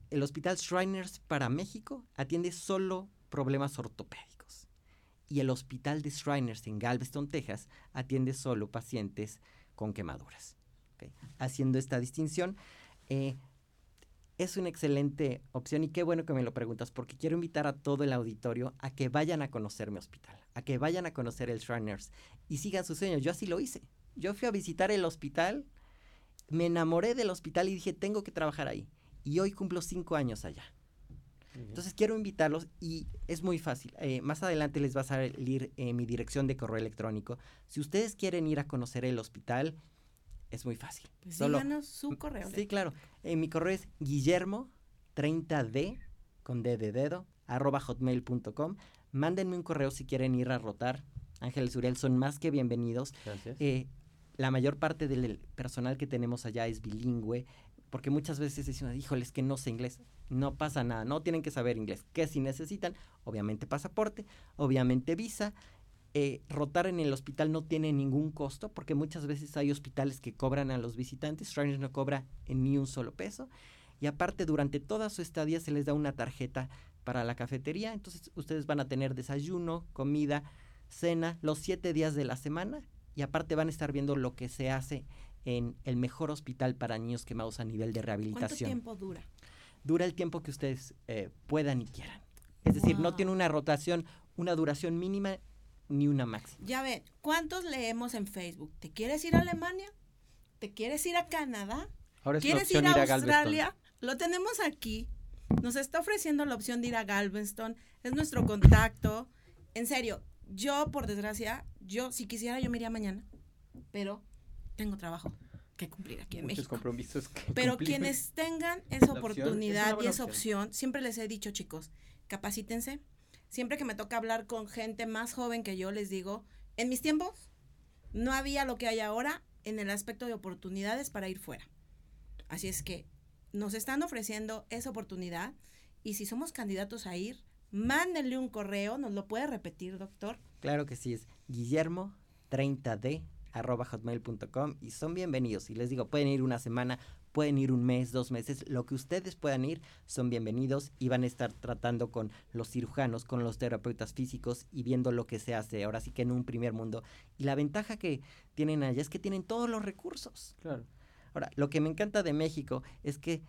el Hospital Shriners para México atiende solo problemas ortopédicos y el Hospital de Shriners en Galveston, Texas, atiende solo pacientes con quemaduras. Haciendo esta distinción, eh, es una excelente opción y qué bueno que me lo preguntas porque quiero invitar a todo el auditorio a que vayan a conocer mi hospital, a que vayan a conocer el Shriners y sigan sus sueños. Yo así lo hice. Yo fui a visitar el hospital me enamoré del hospital y dije, tengo que trabajar ahí. Y hoy cumplo cinco años allá. Entonces quiero invitarlos y es muy fácil. Eh, más adelante les va a salir eh, mi dirección de correo electrónico. Si ustedes quieren ir a conocer el hospital, es muy fácil. Pues díganos su correo. Sí, claro. Eh, mi correo es guillermo 30d con d de dedo arroba hotmail.com. Mándenme un correo si quieren ir a rotar. Ángeles Uriel son más que bienvenidos. Gracias. Eh, la mayor parte del personal que tenemos allá es bilingüe, porque muchas veces dicen, híjoles, que no sé inglés. No pasa nada, no tienen que saber inglés. ¿Qué si necesitan? Obviamente pasaporte, obviamente visa. Eh, rotar en el hospital no tiene ningún costo, porque muchas veces hay hospitales que cobran a los visitantes. Shriners no cobra ni un solo peso. Y aparte, durante toda su estadía se les da una tarjeta para la cafetería. Entonces, ustedes van a tener desayuno, comida, cena, los siete días de la semana. Y aparte van a estar viendo lo que se hace en el mejor hospital para niños quemados a nivel de rehabilitación. ¿Cuánto tiempo dura? Dura el tiempo que ustedes eh, puedan y quieran. Es decir, no tiene una rotación, una duración mínima ni una máxima. Ya ven, ¿cuántos leemos en Facebook? ¿Te quieres ir a Alemania? ¿Te quieres ir a Canadá? Ahora es ¿Quieres ir a ir a Galveston. Australia? Lo tenemos aquí. Nos está ofreciendo la opción de ir a Galveston. Es nuestro contacto. En serio, yo, por desgracia, yo, si quisiera, yo me iría mañana. Pero tengo trabajo que cumplir aquí en Muchos México. compromisos que Pero cumplir. quienes tengan esa La es oportunidad y esa opción. opción, siempre les he dicho, chicos, capacítense. Siempre que me toca hablar con gente más joven que yo, les digo, en mis tiempos no había lo que hay ahora en el aspecto de oportunidades para ir fuera. Así es que nos están ofreciendo esa oportunidad y si somos candidatos a ir, mándenle un correo, nos lo puede repetir, doctor. Claro que sí, es guillermo 30d arroba hotmail.com y son bienvenidos. Y les digo, pueden ir una semana, pueden ir un mes, dos meses, lo que ustedes puedan ir, son bienvenidos y van a estar tratando con los cirujanos, con los terapeutas físicos y viendo lo que se hace ahora sí que en un primer mundo. Y la ventaja que tienen allá es que tienen todos los recursos. Claro. Ahora, lo que me encanta de México es que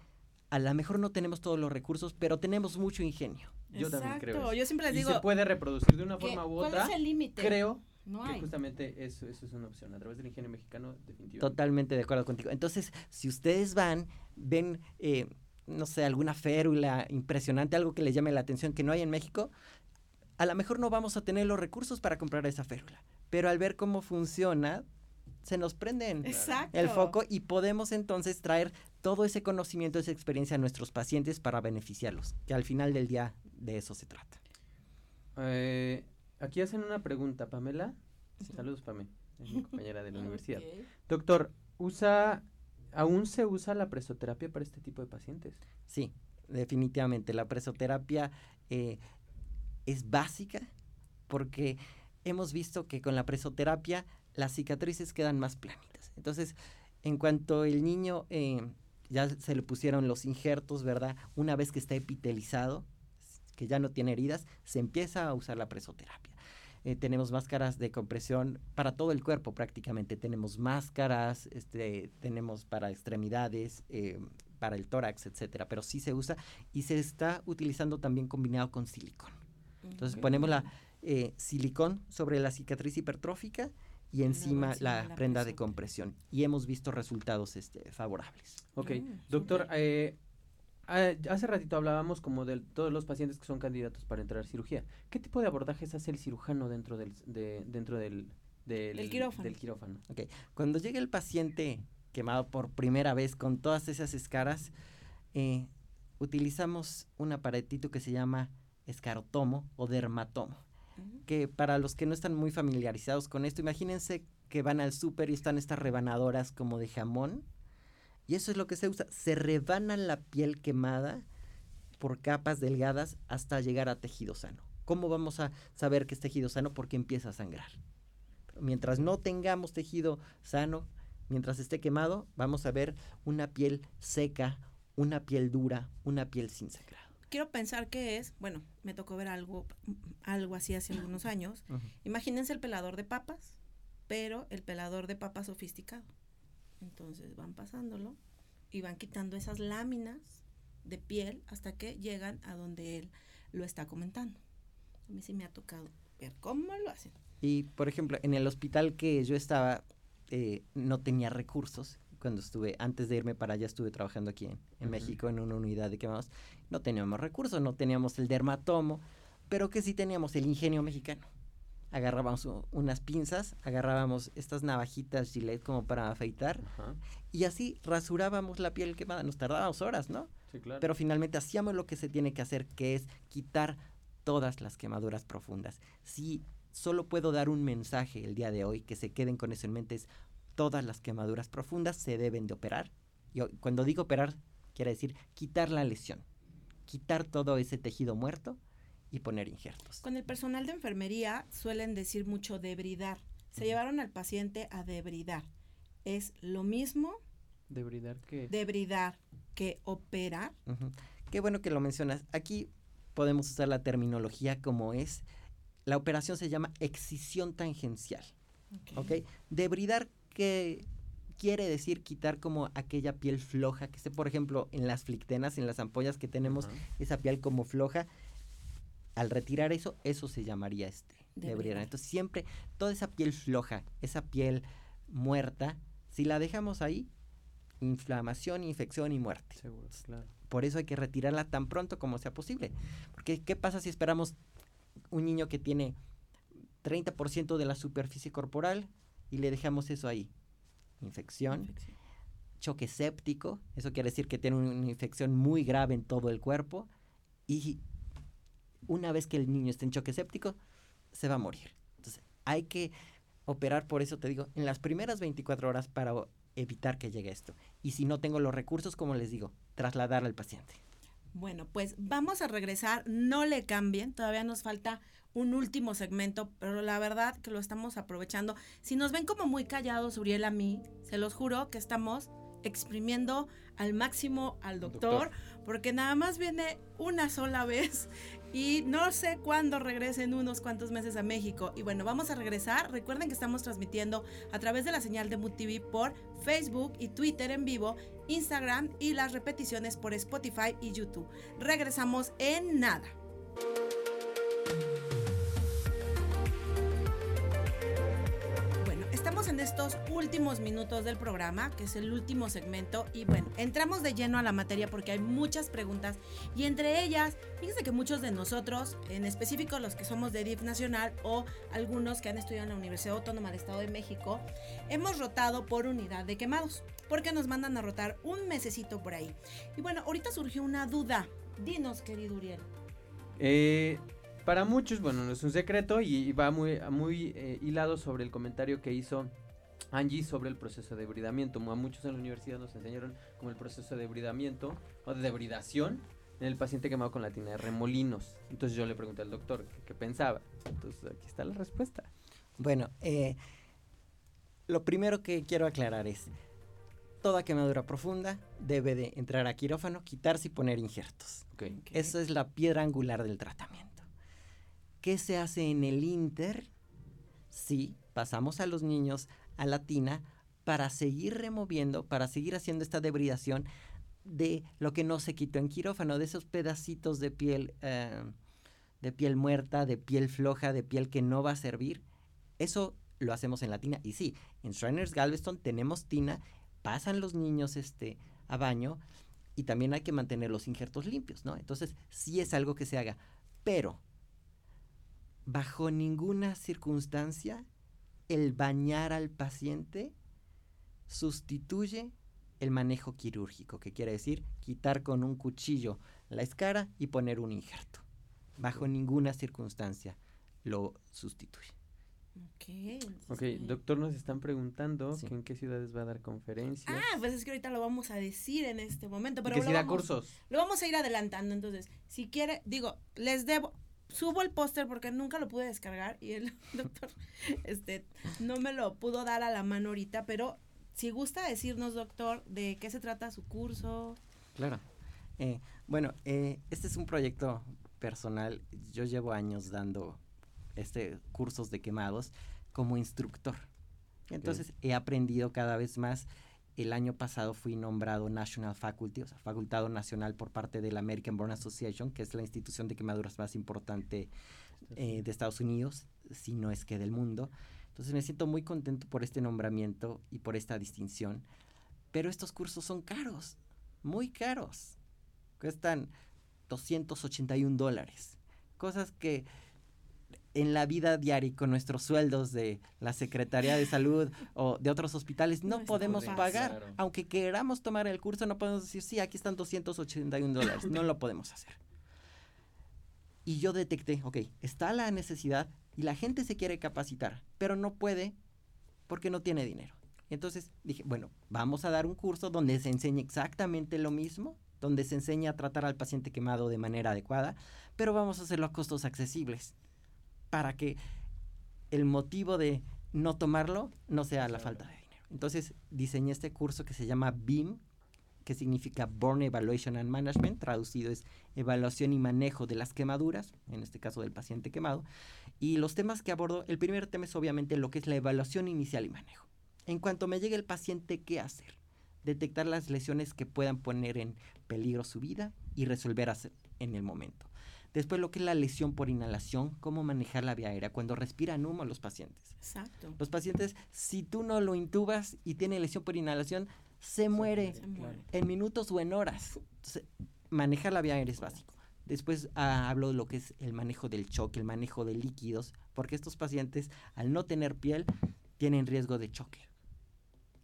a lo mejor no tenemos todos los recursos, pero tenemos mucho ingenio. Yo también creo eso. yo siempre les y digo, se puede reproducir de una ¿qué- forma u ¿cuál otra. es el límite? Creo No que hay. justamente eso, eso es una opción. A través del ingenio mexicano, definitivamente. Totalmente de acuerdo contigo. Entonces, si ustedes van, ven, eh, no sé, alguna férula impresionante, algo que les llame la atención que no hay en México, a lo mejor no vamos a tener los recursos para comprar esa férula. Pero al ver cómo funciona, se nos prenden Exacto. el foco y podemos entonces traer todo ese conocimiento, esa experiencia a nuestros pacientes para beneficiarlos, que al final del día de eso se trata. Eh, aquí hacen una pregunta, Pamela. Sí. Saludos, Pamela. Es mi compañera de la universidad. Doctor, ¿usa, ¿aún se usa la presoterapia para este tipo de pacientes? Sí, definitivamente. La presoterapia eh, es básica porque hemos visto que con la presoterapia las cicatrices quedan más planitas. Entonces, en cuanto el niño eh, ya se le pusieron los injertos, ¿verdad? Una vez que está epitelizado, que ya no tiene heridas, se empieza a usar la presoterapia. Eh, tenemos máscaras de compresión para todo el cuerpo prácticamente. Tenemos máscaras, este, tenemos para extremidades, eh, para el tórax, etcétera. Pero sí se usa y se está utilizando también combinado con silicón. Entonces ponemos la eh, silicón sobre la cicatriz hipertrófica y encima encima la, la prenda de compresión. Y hemos visto resultados este, favorables. Ok, Mm, doctor, eh, ah, hace ratito hablábamos como de todos los pacientes que son candidatos para entrar a cirugía. ¿Qué tipo de abordajes hace el cirujano dentro del, de- dentro del, del, Del quirófano. del quirófano? Cuando llega el paciente quemado por primera vez con todas esas escaras, eh, utilizamos un aparatito que se llama escarotomo o dermatomo. Que para los que no están muy familiarizados con esto, imagínense que van al súper y están estas rebanadoras como de jamón. Y eso es lo que se usa. Se rebanan la piel quemada por capas delgadas hasta llegar a tejido sano. ¿Cómo vamos a saber que es tejido sano? Porque empieza a sangrar. Mientras no tengamos tejido sano, mientras esté quemado, vamos a ver una piel seca, una piel dura, una piel sin sangrado. Quiero pensar que es, bueno, me tocó ver algo, algo así hace algunos años. Imagínense el pelador de papas, pero el pelador de papas sofisticado. Entonces van pasándolo y van quitando esas láminas de piel hasta que llegan a donde él lo está comentando. A mí sí me ha tocado ver cómo lo hacen. Y, por ejemplo, en el hospital que yo estaba, eh, no tenía recursos. Cuando estuve, antes de irme para allá, estuve trabajando aquí en, México en una unidad de quemados. No teníamos recursos, no teníamos el dermatomo, pero que sí teníamos el ingenio mexicano. Agarrábamos unas pinzas, agarrábamos estas navajitas Gillette como para afeitar y así rasurábamos la piel quemada. Nos tardábamos horas, ¿no? Sí, claro. Pero finalmente hacíamos lo que se tiene que hacer, que es quitar todas las quemaduras profundas. Si solo puedo dar un mensaje el día de hoy, que se queden con eso en mente, es todas las quemaduras profundas se deben de operar. Y cuando digo operar, quiere decir quitar la lesión, quitar todo ese tejido muerto y poner injertos. Con el personal de enfermería suelen decir mucho debridar. Se llevaron al paciente a debridar. ¿Es lo mismo? ¿Debridar qué? Debridar que operar. Qué bueno que lo mencionas. Aquí podemos usar la terminología como es. La operación se llama excisión tangencial. ¿Ok? Debridar que quiere decir quitar como aquella piel floja que esté, por ejemplo, en las flictenas, en las ampollas que tenemos, esa piel como floja. Al retirar eso, eso se llamaría este debridar. Entonces siempre toda esa piel floja, esa piel muerta, si la dejamos ahí, inflamación, infección y muerte. Seguro, claro. Por eso hay que retirarla tan pronto como sea posible. Porque ¿qué pasa si esperamos un niño que tiene 30% de la superficie corporal y le dejamos eso ahí. Infección, choque séptico, eso quiere decir que tiene una infección muy grave en todo el cuerpo y una vez que el niño esté en choque séptico, se va a morir. Entonces, hay que operar, por eso te digo, en las primeras 24 horas para evitar que llegue esto. Y si no tengo los recursos, como les digo, trasladar al paciente. Bueno, pues vamos a regresar, no le cambien, todavía nos falta un último segmento, pero la verdad que lo estamos aprovechando. Si nos ven como muy callados, Uriel, a mí, se los juro que estamos exprimiendo al máximo al doctor, porque nada más viene una sola vez y no sé cuándo regresen unos cuantos meses a México. Y bueno, vamos a regresar. Recuerden que estamos transmitiendo a través de la señal de MUTV por Facebook y Twitter en vivo, Instagram y las repeticiones por Spotify y YouTube. Regresamos en nada. En estos últimos minutos del programa, que es el último segmento, y bueno, entramos de lleno a la materia porque hay muchas preguntas y entre ellas, fíjense que muchos de nosotros, en específico los que somos de DIF Nacional o algunos que han estudiado en la Universidad Autónoma del Estado de México, hemos rotado por unidad de quemados, porque nos mandan a rotar un mesecito por ahí. Y bueno, ahorita surgió una duda. Dinos, querido Uriel. Eh, para muchos, bueno, no es un secreto y va muy, muy eh, hilado sobre el comentario que hizo Angie sobre el proceso de debridamiento. A muchos en la universidad nos enseñaron como el proceso de debridamiento o de debridación en el paciente quemado con la tina de remolinos. Entonces yo le pregunté al doctor qué, pensaba. Entonces aquí está la respuesta. Bueno, eh, lo primero que quiero aclarar es, toda quemadura profunda debe de entrar a quirófano, quitarse y poner injertos. Okay. Eso es la piedra angular del tratamiento. ¿Qué se hace en el Inter? Sí, pasamos a los niños a la tina para seguir removiendo, para seguir haciendo esta debridación de lo que no se quitó en quirófano, de esos pedacitos de piel, eh, de piel muerta, de piel floja, de piel que no va a servir. Eso lo hacemos en la tina. Y sí, en Shriners Galveston tenemos tina, pasan los niños este, a baño y también hay que mantener los injertos limpios, ¿no? Entonces, sí es algo que se haga. Pero bajo ninguna circunstancia el bañar al paciente sustituye el manejo quirúrgico, que quiere decir quitar con un cuchillo la escara y poner un injerto. Bajo ninguna circunstancia lo sustituye. Ok, doctor, nos están preguntando en qué ciudades va a dar conferencia. Ah, pues es que ahorita lo vamos a decir en este momento. Pero que si da cursos. Lo vamos a ir adelantando, entonces, si quiere, digo, les debo, subo el póster porque nunca lo pude descargar y el doctor este, no me lo pudo dar a la mano ahorita, pero si gusta decirnos, doctor, de qué se trata su curso. Claro. Eh, bueno, eh, este es un proyecto personal. Yo llevo años dando este cursos de quemados como instructor. Entonces he aprendido cada vez más el año pasado fui nombrado National Faculty, o sea, facultado nacional por parte de la American Burn Association, que es la institución de quemaduras más importante eh, de Estados Unidos, si no es que del mundo. Entonces me siento muy contento por este nombramiento y por esta distinción. Pero estos cursos son caros, muy caros. Cuestan 281 dólares. Cosas que en la vida diaria y con nuestros sueldos de la Secretaría de Salud o de otros hospitales no, No podemos pagar. Claro. Aunque queramos tomar el curso, no podemos decir, sí, aquí están 281 dólares. No lo podemos hacer. Y yo detecté, ok, está la necesidad y la gente se quiere capacitar, pero no puede porque no tiene dinero. Entonces dije, bueno, vamos a dar un curso donde se enseñe exactamente lo mismo, donde se enseñe a tratar al paciente quemado de manera adecuada, pero vamos a hacerlo a costos accesibles para que el motivo de no tomarlo no sea la falta de dinero. Entonces diseñé este curso que se llama BIM, que significa Burn Evaluation and Management, traducido es evaluación y manejo de las quemaduras, en este caso del paciente quemado. Y los temas que abordo, el primer tema es obviamente lo que es la evaluación inicial y manejo. En cuanto me llegue el paciente, ¿qué hacer? Detectar las lesiones que puedan poner en peligro su vida y resolver en el momento. Después lo que es la lesión por inhalación, cómo manejar la vía aérea cuando respiran humo los pacientes. Exacto. Los pacientes, si tú no lo intubas y tiene lesión por inhalación, se muere Se muere. en minutos o en horas. Entonces, manejar la vía aérea es básico. Después ah, hablo de lo que es el manejo del choque, el manejo de líquidos, porque estos pacientes, al no tener piel, tienen riesgo de choque.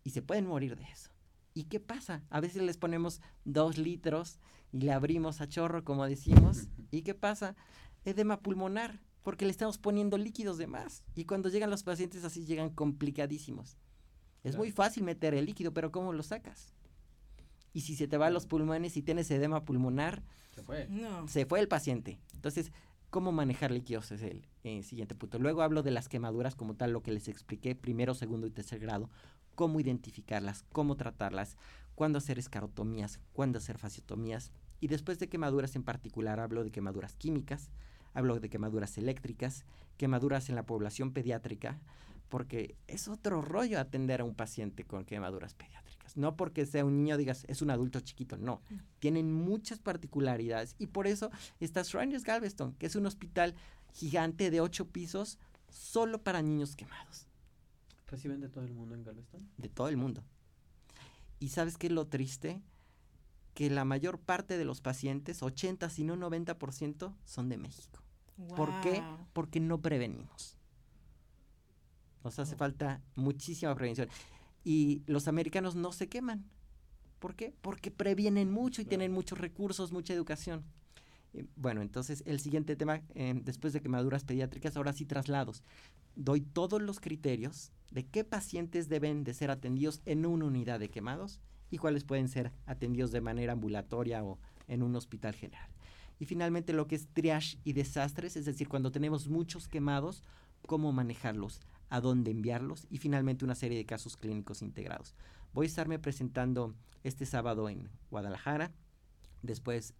Y se pueden morir de eso. ¿Y qué pasa? A veces les ponemos dos litros y le abrimos a chorro, como decimos. ¿Y qué pasa? Edema pulmonar, porque le estamos poniendo líquidos de más. Y cuando llegan los pacientes así, llegan complicadísimos. Es muy fácil meter el líquido, pero ¿cómo lo sacas? Y si se te va a los pulmones y tienes edema pulmonar, Se fue. No. se fue el paciente. Entonces, ¿cómo manejar líquidos? Es el eh, siguiente punto. Luego hablo de las quemaduras como tal, lo que les expliqué, primero, segundo y tercer grado, cómo identificarlas, cómo tratarlas, cuándo hacer escarotomías, cuándo hacer fasciotomías. Y después de quemaduras en particular, hablo de quemaduras químicas, hablo de quemaduras eléctricas, quemaduras en la población pediátrica, porque es otro rollo atender a un paciente con quemaduras pediátricas. No porque sea un niño digas, es un adulto chiquito, no. Tienen muchas particularidades y por eso está Shriners Galveston, que es un hospital gigante de ocho pisos solo para niños quemados, ¿Reciben de todo el mundo en Galveston? de todo el mundo. ¿Y sabes qué es lo triste? Que la mayor parte de los pacientes, 80 si no 90%, son de México. ¿Por qué? Porque no prevenimos. Nos hace Oh. falta muchísima prevención. Y los americanos no se queman. ¿Por qué? Porque previenen mucho y Claro. tienen muchos recursos, mucha educación. Eh, Bueno, entonces el siguiente tema, eh, después de quemaduras pediátricas, ahora sí traslados. Doy todos los criterios de qué pacientes deben de ser atendidos en una unidad de quemados y cuáles pueden ser atendidos de manera ambulatoria o en un hospital general. Y finalmente lo que es triage y desastres, es decir, cuando tenemos muchos quemados, cómo manejarlos, a dónde enviarlos y finalmente una serie de casos clínicos integrados. Voy a estarme presentando este sábado en Guadalajara. Después,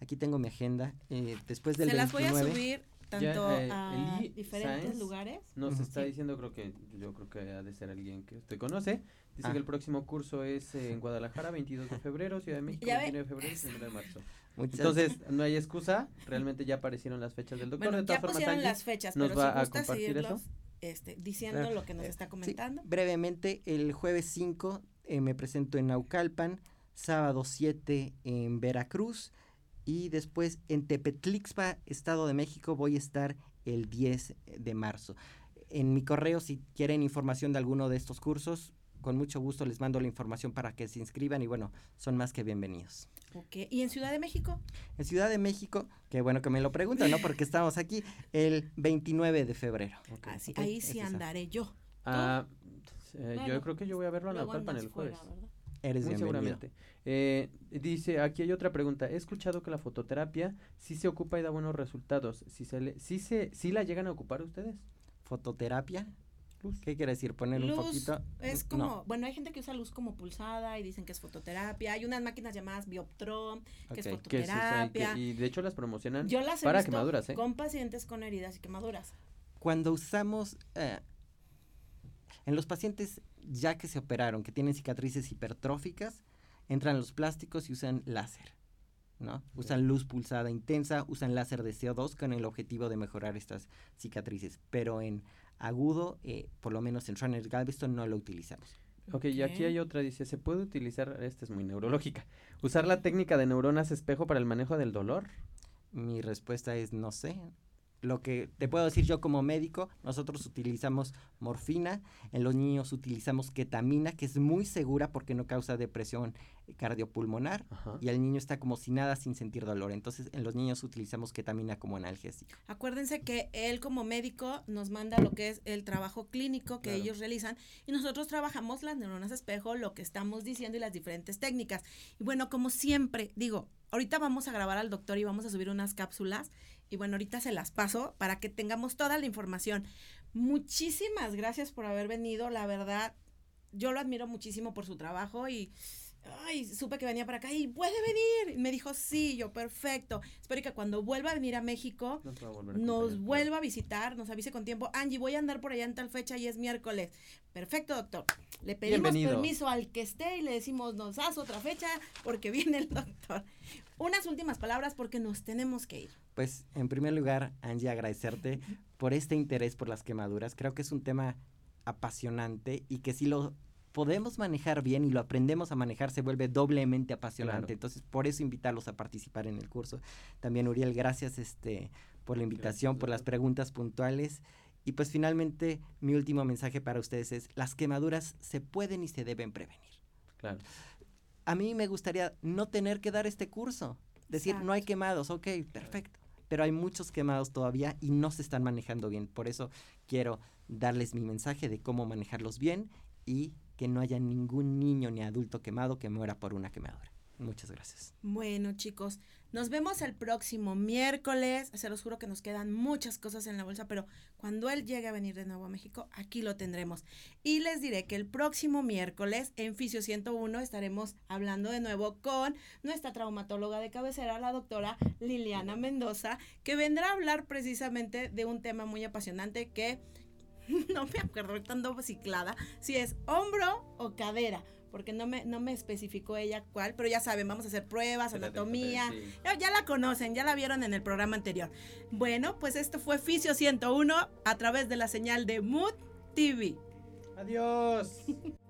aquí tengo mi agenda. eh, después del Se las voy a 29. subir tanto Ya, eh, a Eli diferentes Sáenz lugares. Nos Ujú. está Sí. diciendo, creo que yo creo que ha de ser alguien que usted conoce. Dice Ah. que el próximo curso es eh, en Guadalajara, 22 de febrero, Ciudad de México, Ya ve. 29 de febrero y 1 de marzo. Muchas- Entonces, no hay excusa, realmente ya aparecieron las fechas del doctor. Bueno, de todas ya formas, pusieron Angie, las fechas, nos pero va si a gusta compartir seguirlos eso. este, diciendo Claro. lo que nos Eh, está sí, comentando. brevemente, el jueves 5 eh, me presento en Naucalpan, sábado 7 en Veracruz y después en Tepetlixpa, Estado de México, voy a estar el 10 de marzo. En mi correo, si quieren información de alguno de estos cursos, con mucho gusto les mando la información para que se inscriban y bueno, son más que bienvenidos. Ok, ¿Y en Ciudad de México? En Ciudad de México, que bueno que me lo preguntan, ¿no? Porque estamos aquí el 29 de febrero. Así, ahí sí es- andaré yo. Ah, eh, yo creo que yo voy a verlo a Naucalpan andas el jueves. Eres Muy bienvenido. seguramente. Eh, dice, aquí hay otra pregunta. He escuchado que la fototerapia sí se ocupa y da buenos resultados. Si se le, sí se, sí la llegan a ocupar ustedes. Fototerapia, Luz. ¿qué quiere decir? Poner un poquito. es No. como, bueno, hay gente que usa luz como pulsada y dicen que es fototerapia. Hay unas máquinas llamadas Bioptron, que es Ok. Que es y, que- fototerapia. y de hecho las promocionan Yo las he para visto quemaduras, ¿eh? con pacientes con heridas y quemaduras. Cuando usamos eh, en los pacientes ya que se operaron, que tienen cicatrices hipertróficas, entran los plásticos y usan láser, ¿no? Usan luz pulsada intensa, usan láser de CO2 con el objetivo de mejorar estas cicatrices, pero en agudo, eh, por lo menos en Runner Galveston, no lo utilizamos. Ok, y aquí hay otra, dice, ¿se puede utilizar, esta es muy neurológica, usar la técnica de neuronas espejo para el manejo del dolor? Mi respuesta es no sé lo que te puedo decir yo como médico, nosotros utilizamos morfina, en los niños utilizamos ketamina, que es muy segura porque no causa depresión cardiopulmonar y el niño está como si nada sin sentir dolor. Entonces, en los niños utilizamos ketamina como analgésico. Acuérdense que él como médico nos manda lo que es el trabajo clínico que ellos realizan y nosotros trabajamos las neuronas espejo, lo que estamos diciendo y las diferentes técnicas. Y bueno, como siempre, digo, ahorita vamos a grabar al doctor y vamos a subir unas cápsulas y bueno, ahorita se las paso para que tengamos toda la información. Muchísimas gracias por haber venido, la verdad, yo lo admiro muchísimo por su trabajo y ay, supe que venía para acá y puede venir. Y me dijo, sí, yo, perfecto. Espero que cuando vuelva a venir a México nos, vuelva a visitar, nos avise con tiempo. Angie, voy a andar por allá en tal fecha y es miércoles. Perfecto, doctor. Le pedimos permiso al que esté y le decimos, nos haz otra fecha porque viene el doctor. Unas últimas palabras porque nos tenemos que ir. Pues en primer lugar, Angie, agradecerte por este interés por las quemaduras. Creo que es un tema apasionante y que si lo podemos manejar bien y lo aprendemos a manejar, se vuelve doblemente apasionante. Entonces, por eso invitarlos a participar en el curso. También, Uriel, gracias este, por la invitación, por las preguntas puntuales. Y pues finalmente, mi último mensaje para ustedes es, las quemaduras se pueden y se deben prevenir. Claro a mí me gustaría no tener que dar este curso. Decir, no hay quemados, ok, perfecto. Pero hay muchos quemados todavía y no se están manejando bien. Por eso quiero darles mi mensaje de cómo manejarlos bien y que no haya ningún niño ni adulto quemado que muera por una quemadura. Muchas gracias. Bueno, chicos, nos vemos el próximo miércoles. Se los juro que nos quedan muchas cosas en la bolsa, pero cuando él llegue a venir de nuevo a México, aquí lo tendremos. Y les diré que el próximo miércoles en Fisio 101 estaremos hablando de nuevo con nuestra traumatóloga de cabecera, la doctora Liliana Mendoza, que vendrá a hablar precisamente de un tema muy apasionante que no me acuerdo, estando ciclada, si es hombro o cadera porque no me, no me especificó ella cuál, pero ya saben, vamos a hacer pruebas, anatomía. Ya, la conocen, ya la vieron en el programa anterior. Bueno, pues esto fue Fisio 101 a través de la señal de Mood TV. Adiós.